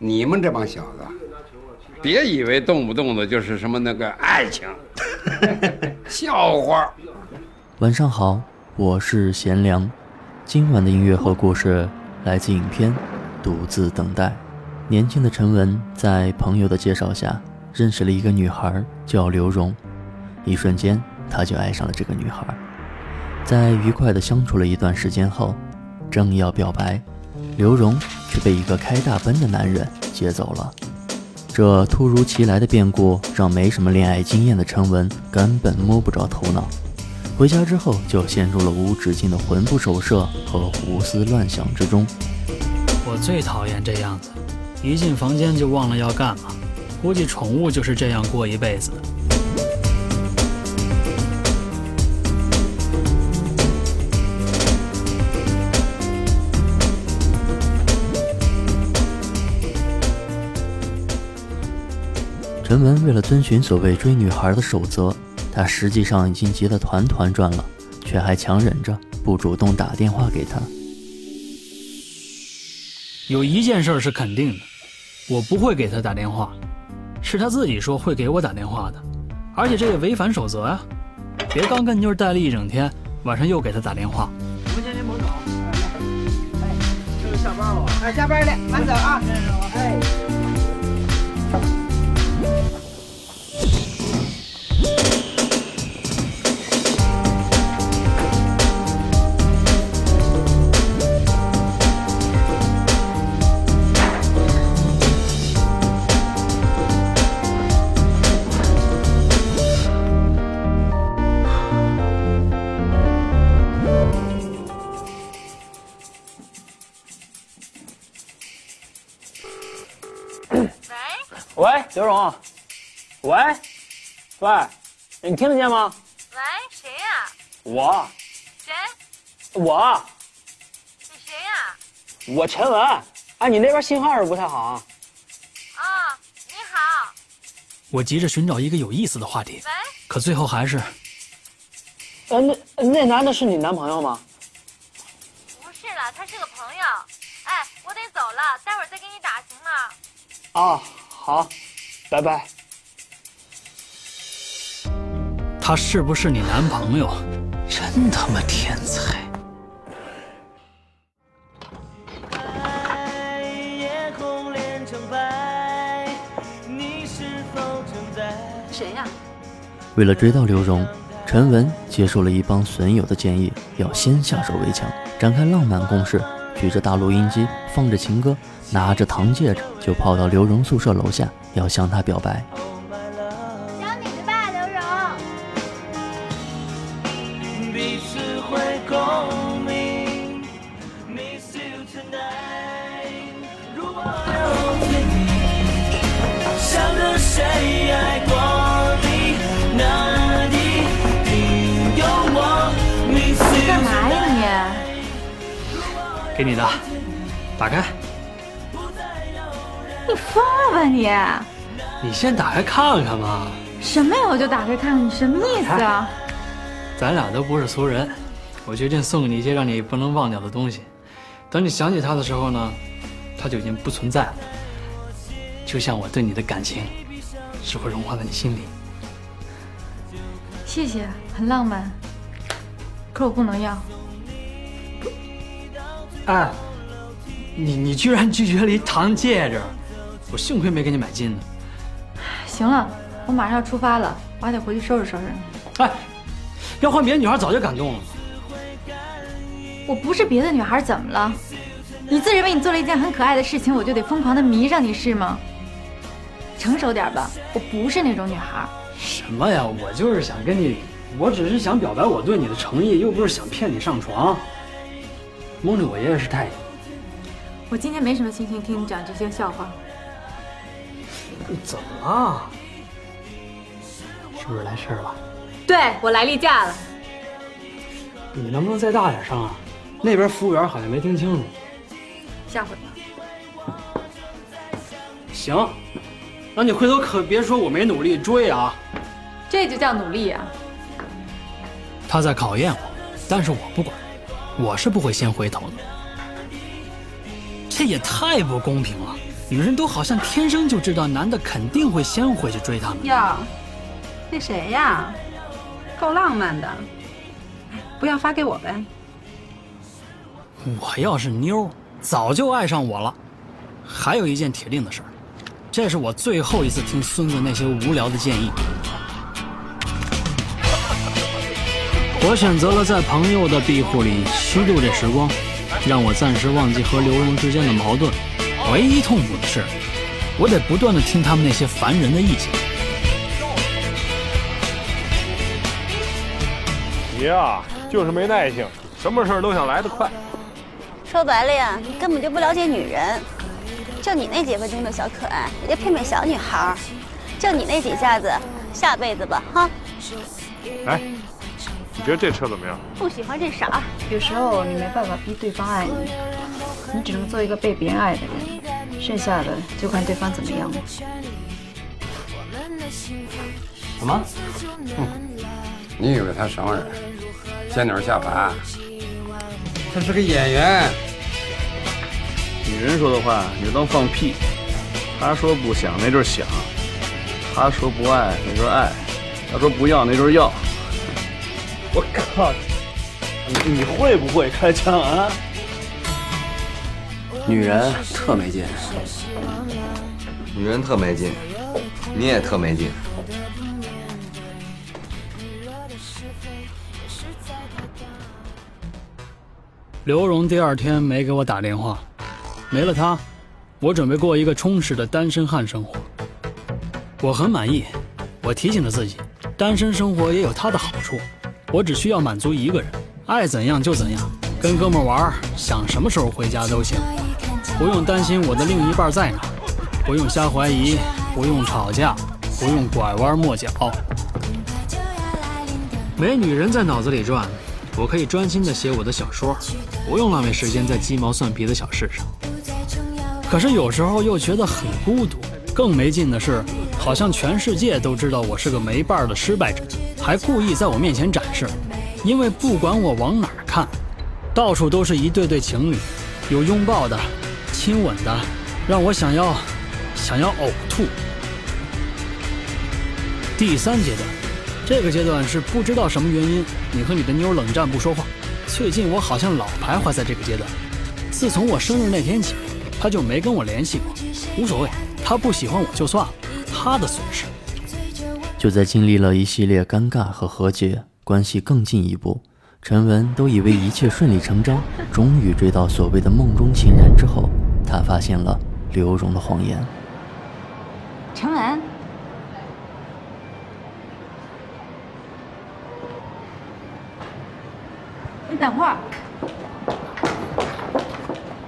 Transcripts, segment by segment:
你们这帮小子，别以为动不动的就是什么那个爱情，笑话。晚上好，我是贤良。今晚的音乐和故事来自影片《独自等待》。年轻的陈文在朋友的介绍下认识了一个女孩，叫刘荣。一瞬间，他就爱上了这个女孩。在愉快的相处了一段时间后，正要表白，刘荣却被一个开大奔的男人接走了。这突如其来的变故让没什么恋爱经验的陈文根本摸不着头脑。回家之后，就陷入了无止境的魂不守舍和胡思乱想之中。我最讨厌这样子。一进房间就忘了要干嘛，估计宠物就是这样过一辈子的。陈文为了遵循所谓追女孩的守则，他实际上已经急得团团转了，却还强忍着不主动打电话给她。有一件事是肯定的，我不会给他打电话，是他自己说会给我打电话的，而且这也违反守则啊！别刚跟妞待了一整天，晚上又给他打电话。我们先去门口。哎，这是下班了。哎，下班了，慢走啊。哎。刘荣。喂，喂，你听得见吗？喂，谁呀？我。谁？我。你谁呀？我陈文。哎，你那边信号是不太好啊。啊，你好。我急着寻找一个有意思的话题。喂。可最后还是。呃，那那男的是你男朋友吗？不是了，他是个朋友。哎，我得走了，待会儿再给你打，行吗？啊。好，拜拜。他是不是你男朋友？真他妈天才！谁呀？为了追到刘荣，陈文接受了一帮损友的建议，要先下手为强，展开浪漫攻势，举着大录音机，放着情歌。拿着糖戒指就跑到刘荣宿舍楼下，要向她表白。想你的吧，刘荣。干嘛呀你？给你的，打开。你疯了吧你！你先打开看看嘛。什么呀？我就打开看看，你什么意思啊？咱俩都不是俗人，我决定送给你一些让你不能忘掉的东西。等你想起他的时候呢，他就已经不存在了。就像我对你的感情，只会融化在你心里。谢谢，很浪漫。可我不能要。哎，你你居然拒绝了一糖戒指！我幸亏没给你买金的。行了，我马上要出发了，我还得回去收拾收拾。哎，要换别的女孩早就感动了。我不是别的女孩，怎么了？你自认为你做了一件很可爱的事情，我就得疯狂的迷上你是吗？成熟点吧，我不是那种女孩。什么呀？我就是想跟你，我只是想表白我对你的诚意，又不是想骗你上床。蒙着我爷爷是太监。我今天没什么心情听你讲这些笑话。怎么了？是不是来事儿了？对我来例假了。你能不能再大点声啊？那边服务员好像没听清楚。下回吧。行，那你回头可别说我没努力追啊。这就叫努力啊！他在考验我，但是我不管，我是不会先回头的。这也太不公平了。女人都好像天生就知道男的肯定会先回去追她们。哟，那谁呀？够浪漫的，不要发给我呗。我要是妞，早就爱上我了。还有一件铁定的事儿，这是我最后一次听孙子那些无聊的建议。我选择了在朋友的庇护里虚度这时光，让我暂时忘记和刘荣之间的矛盾。唯一痛苦的是，我得不断的听他们那些烦人的意见。你呀，就是没耐性，什么事儿都想来得快。说白了呀，你根本就不了解女人。就你那几分钟的小可爱，也就骗骗小女孩。就你那几下子，下辈子吧，哈。哎，你觉得这车怎么样？不喜欢这色儿。有时候你没办法逼对方爱你，你只能做一个被别人爱的人，剩下的就看对方怎么样了。什么？你以为他什么人？仙女下凡，他是个演员。女人说的话你就当放屁，她说不想那就是想，她说不爱那就是爱，她说不要那就是要。我靠，你你会不会开枪啊？女人特没劲，女人特没劲，你也特没劲。刘荣第二天没给我打电话，没了他，我准备过一个充实的单身汉生活。我很满意，我提醒着自己，单身生活也有它的好处。我只需要满足一个人，爱怎样就怎样，跟哥们玩，想什么时候回家都行，不用担心我的另一半在哪，不用瞎怀疑，不用吵架，不用拐弯抹角。没女人在脑子里转，我可以专心的写我的小说，不用浪费时间在鸡毛蒜皮的小事上。可是有时候又觉得很孤独，更没劲的是，好像全世界都知道我是个没伴儿的失败者，还故意在我面前展示。因为不管我往哪儿看，到处都是一对对情侣，有拥抱的，亲吻的，让我想要，想要呕吐。第三阶段，这个阶段是不知道什么原因，你和你的妞冷战不说话。最近我好像老徘徊在这个阶段。自从我生日那天起，他就没跟我联系过。无所谓，他不喜欢我就算了，他的损失。就在经历了一系列尴尬和和解，关系更进一步，陈文都以为一切顺理成章，终于追到所谓的梦中情人之后，他发现了刘荣的谎言。陈文，你等会儿，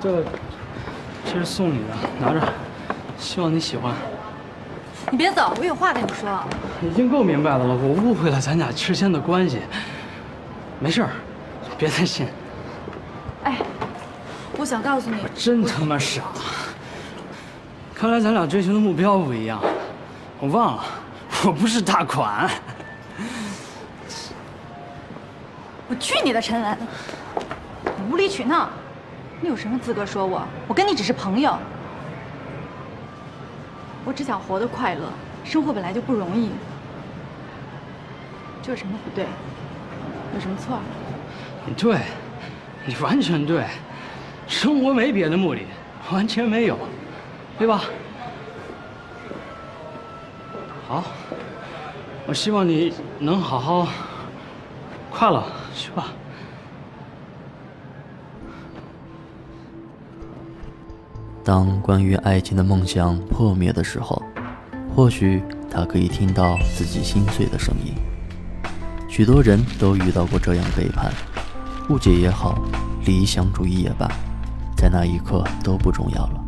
这，这是送你的，拿着，希望你喜欢。你别走，我有话跟你说。已经够明白的了，我误会了咱俩之间的关系。没事儿，别担心。哎，我想告诉你，我真他妈傻！看来咱俩追求的目标不一样。我忘了，我不是大款。我去你的陈文！无理取闹，你有什么资格说我？我跟你只是朋友。我只想活得快乐，生活本来就不容易。这有什么不对？有什么错？你对，你完全对，生活没别的目的，完全没有，对吧？好，我希望你能好好快了，去吧。当关于爱情的梦想破灭的时候，或许他可以听到自己心碎的声音。许多人都遇到过这样背叛，误解也好，理想主义也罢，在那一刻都不重要了。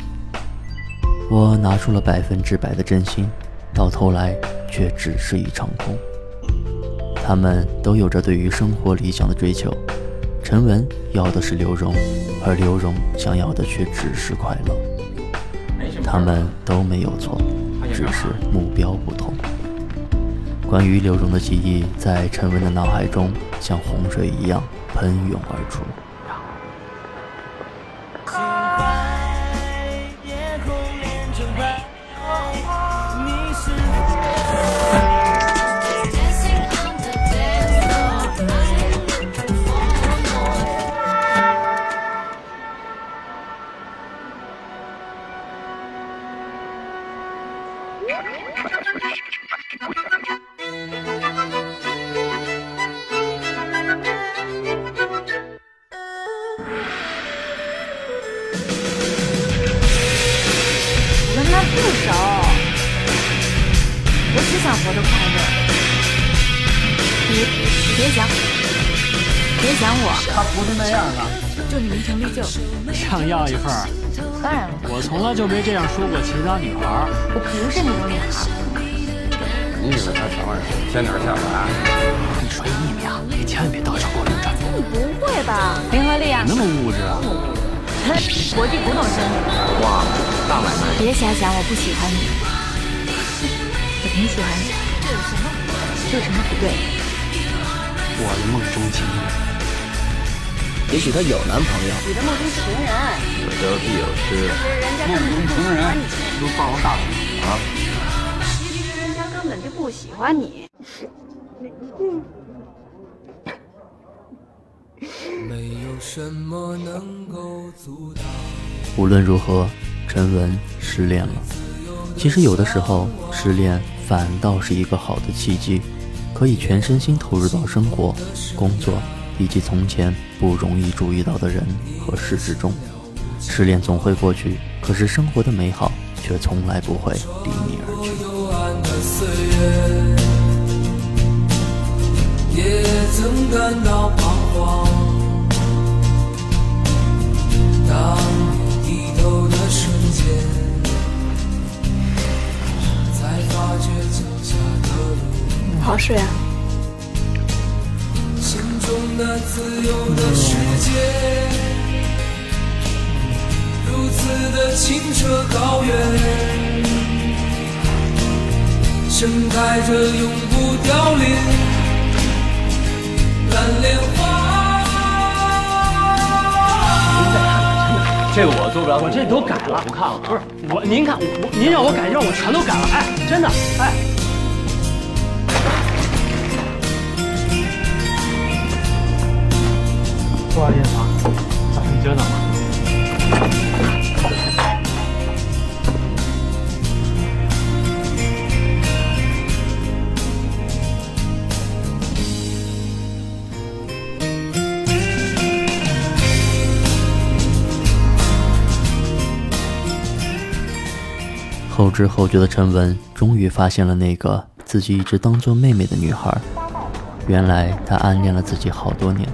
我拿出了百分之百的真心，到头来却只是一场空。他们都有着对于生活理想的追求，陈文要的是刘荣，而刘荣想要的却只是快乐。他们都没有错，只是目标不同。关于刘荣的记忆，在陈文的脑海中像洪水一样喷涌而出。我跟他不熟，我只想活得快乐。你你别想，别想我。他不是那样的，祝你名成利就。想要一份儿，当然了，我从来就没这样说过其他女孩。我不是那种女孩。你以为他什么人？仙女下凡？你说秘密啊，你千万别到处给我乱传。你不会吧？林和利啊，那么物质啊？国际古董生意。哇，大买卖！别瞎想，我不喜欢你，我挺喜欢你。这有什么？这有什么不对？我的梦中情人。也许她有男朋友。你的梦中情人，有得必有失。人家根本就不喜欢你。都霸王大腿啊！其实人家根本就不喜欢你。没有什么能够阻挡无论如何，陈文失恋了。其实有的时候，失恋反倒是一个好的契机，可以全身心投入到生活、工作以及从前不容易注意到的人和事之中。失恋总会过去，可是生活的美好却从来不会离你而去。也曾感到彷徨。当你低头的瞬间，才发觉脚下的路。好好睡啊。心中那自由的世界，如此的清澈高远，盛开着永不凋零蓝莲花。这个我做不了，我这都改了，不看了。不是我，您看我，您让我改，让我全都改了。哎，真的，哎。不好意思啊，你久等了。后知后觉的陈文终于发现了那个自己一直当做妹妹的女孩，原来她暗恋了自己好多年，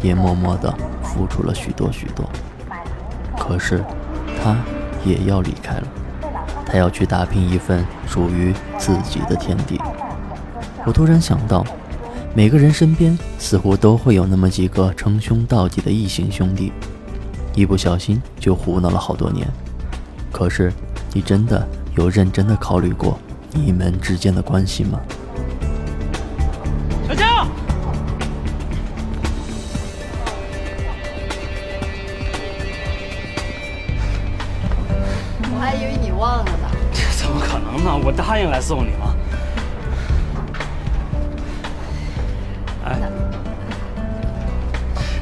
也默默的付出了许多许多。可是，她也要离开了，她要去打拼一份属于自己的天地。我突然想到，每个人身边似乎都会有那么几个称兄道弟的异性兄弟，一不小心就胡闹了好多年。可是，你真的？有认真的考虑过你们之间的关系吗？小江，我还以为你忘了呢。这怎么可能呢？我答应来送你了。哎，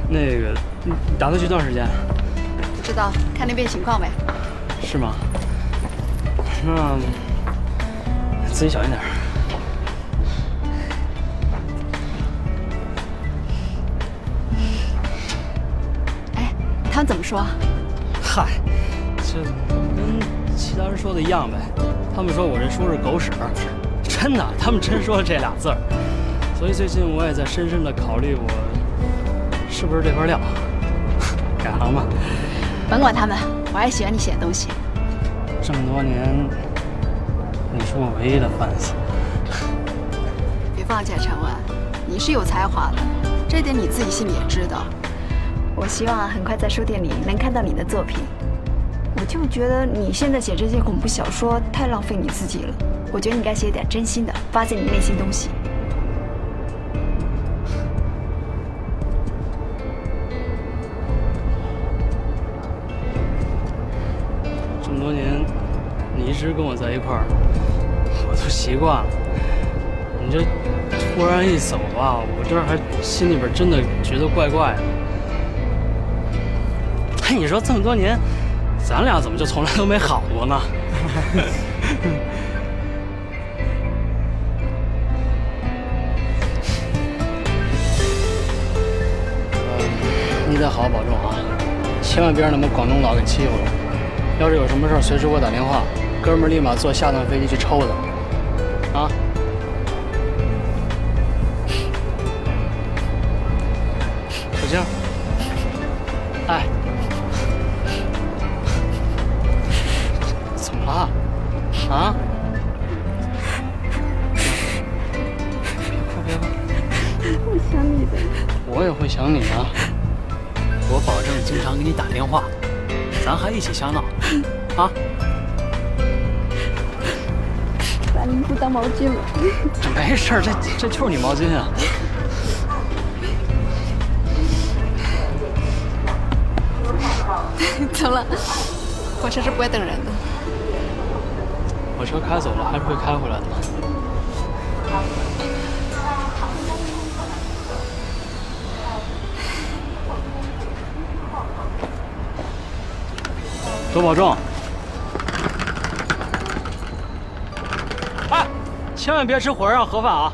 那个，你打算去多长时间？不知道，看那边情况呗。是吗？那自己小心点。哎，他们怎么说？嗨，这跟其他人说的一样呗。他们说我这书是狗屎，真的，他们真说了这俩字儿。所以最近我也在深深的考虑，我是不是这块料，改行吧。甭管他们，我还喜欢你写的东西。这么多年，你是我唯一的 fans。别放弃，陈文，你是有才华的，这点你自己心里也知道。我希望很快在书店里能看到你的作品。我就觉得你现在写这些恐怖小说太浪费你自己了。我觉得你该写点真心的，发自你内心东西。一直跟我在一块我都习惯了你这突然一走吧我这还心里边真的觉得怪怪的。哎你说这么多年咱俩怎么就从来都没好过呢？你得好好保重啊千万别让他们广东佬给欺负了。要是有什么事随时给我打电话。哥们儿立马坐下趟飞机去抽他。啊！当毛巾了。没事儿，这这就是你毛巾啊。走了，火车是不会等人的。火车开走了，还是会开回来的。多保重。千万别吃火车上盒饭啊！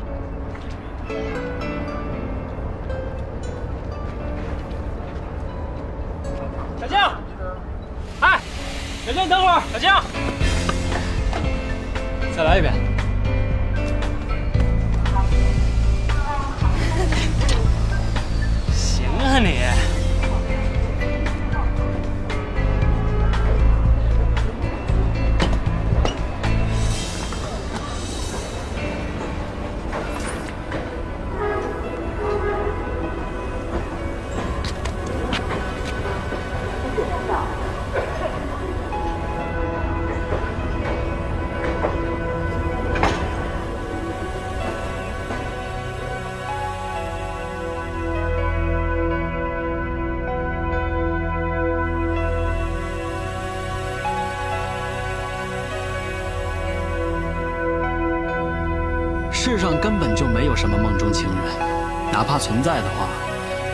怕存在的话，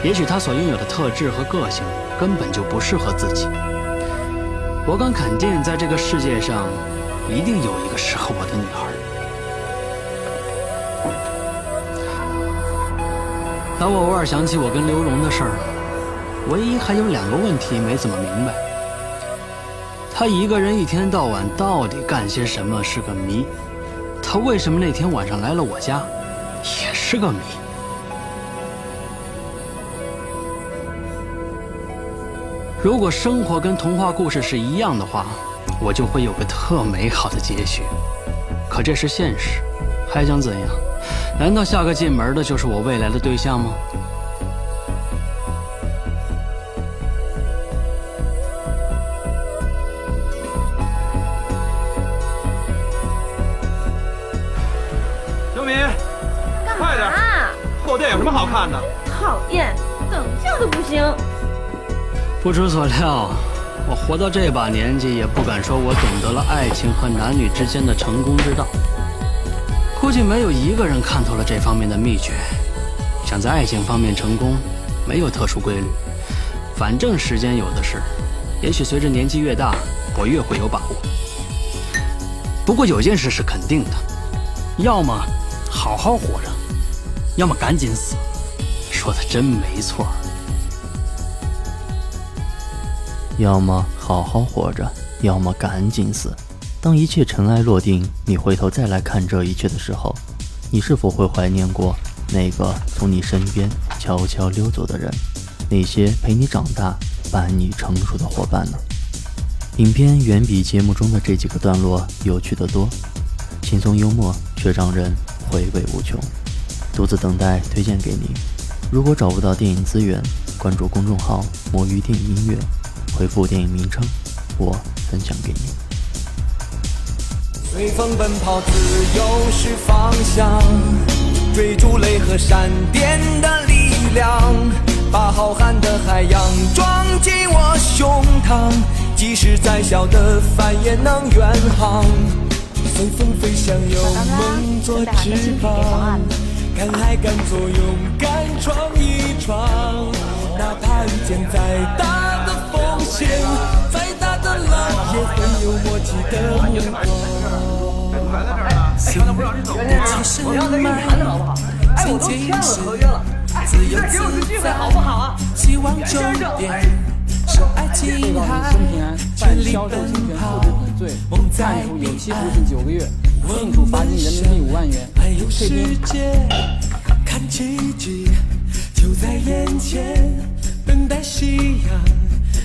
也许他所拥有的特质和个性根本就不适合自己。我敢肯定，在这个世界上，一定有一个适合我的女孩。当我偶尔想起我跟刘荣的事儿，唯一还有两个问题没怎么明白：他一个人一天到晚到底干些什么是个谜。他为什么那天晚上来了我家，也是个谜。如果生活跟童话故事是一样的话，我就会有个特美好的结局。可这是现实，还想怎样？难道下个进门的就是我未来的对象吗？刘敏，快点！后殿有什么好看的？讨厌，等觉都不行。不出所料，我活到这把年纪，也不敢说我懂得了爱情和男女之间的成功之道。估计没有一个人看透了这方面的秘诀。想在爱情方面成功，没有特殊规律，反正时间有的是。也许随着年纪越大，我越会有把握。不过有件事是肯定的，要么好好活着，要么赶紧死。说的真没错。要么好好活着，要么赶紧死。当一切尘埃落定，你回头再来看这一切的时候，你是否会怀念过那个从你身边悄悄溜走的人？那些陪你长大、伴你成熟的伙伴呢？影片远比节目中的这几个段落有趣得多，轻松幽默却让人回味无穷。独自等待推荐给你。如果找不到电影资源，关注公众号“魔芋电影音乐”。回复电影名称，我分享给你。随风奔跑，自由是方向，追逐雷和闪电的力量，把浩瀚的海洋装进我胸膛，即使再小的帆也能远航。随风飞翔，有梦做翅膀，敢爱敢做，勇敢闯一闯，哪怕遇见再大的风险，再大的浪也会有默契的目光。哎，刚才不让你走，我要再给你谈谈好不好？哎，我都签了合约了，哎，你再给我次机会好不好啊？希望终点是爱情海，全力奔跑，梦在彼岸，并处罚金人民币五万元，还有世界，看奇迹就在眼前，等待夕阳，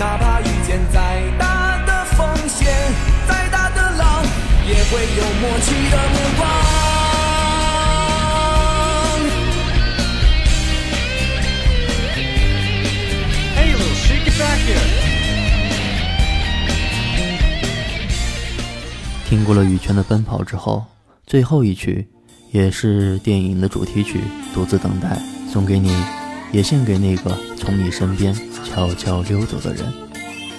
哪怕遇见再大的风险，再大的浪，也会有默契的目光。Hey, little shake it back 听过了羽泉的奔跑之后，最后一曲，也是电影的主题曲《独自等待》，送给你，也献给那个从你身边悄悄溜走的人。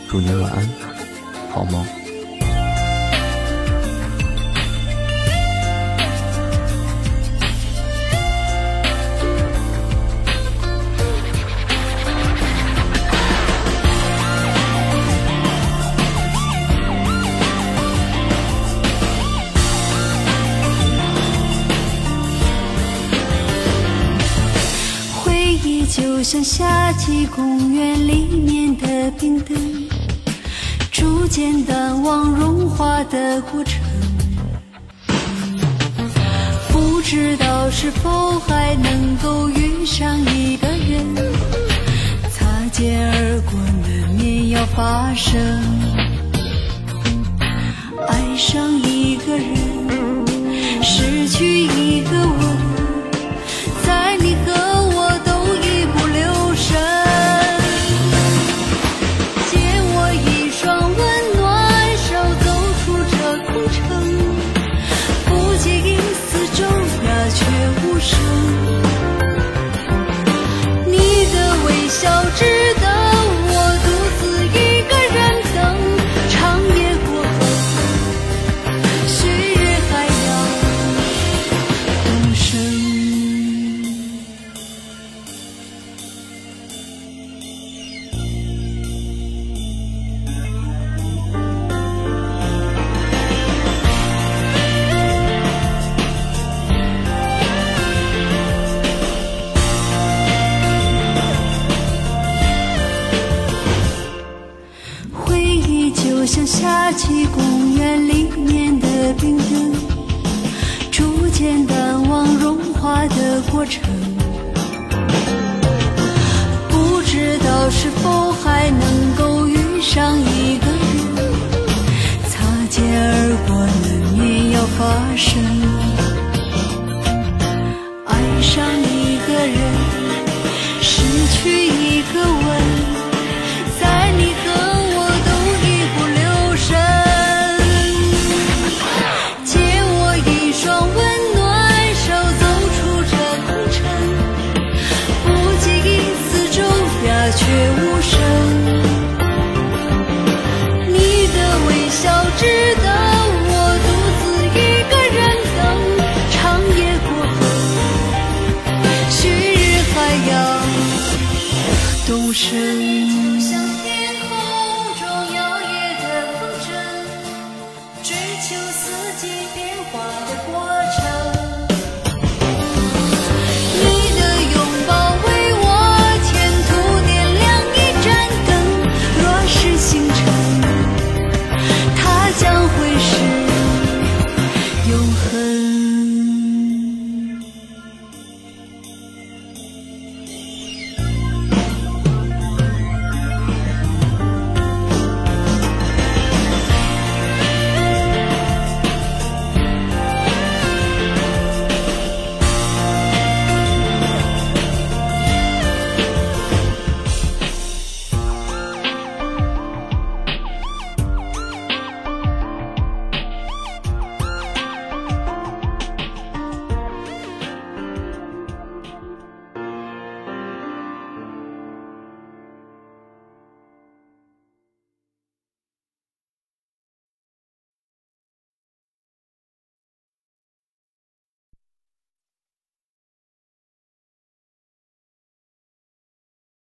祝你晚安，好梦。就像夏季公园里面的冰灯，逐渐淡忘融化的过程。不知道是否还能够遇上一个人，擦肩而过难免要发生。爱上一个人，失去一生。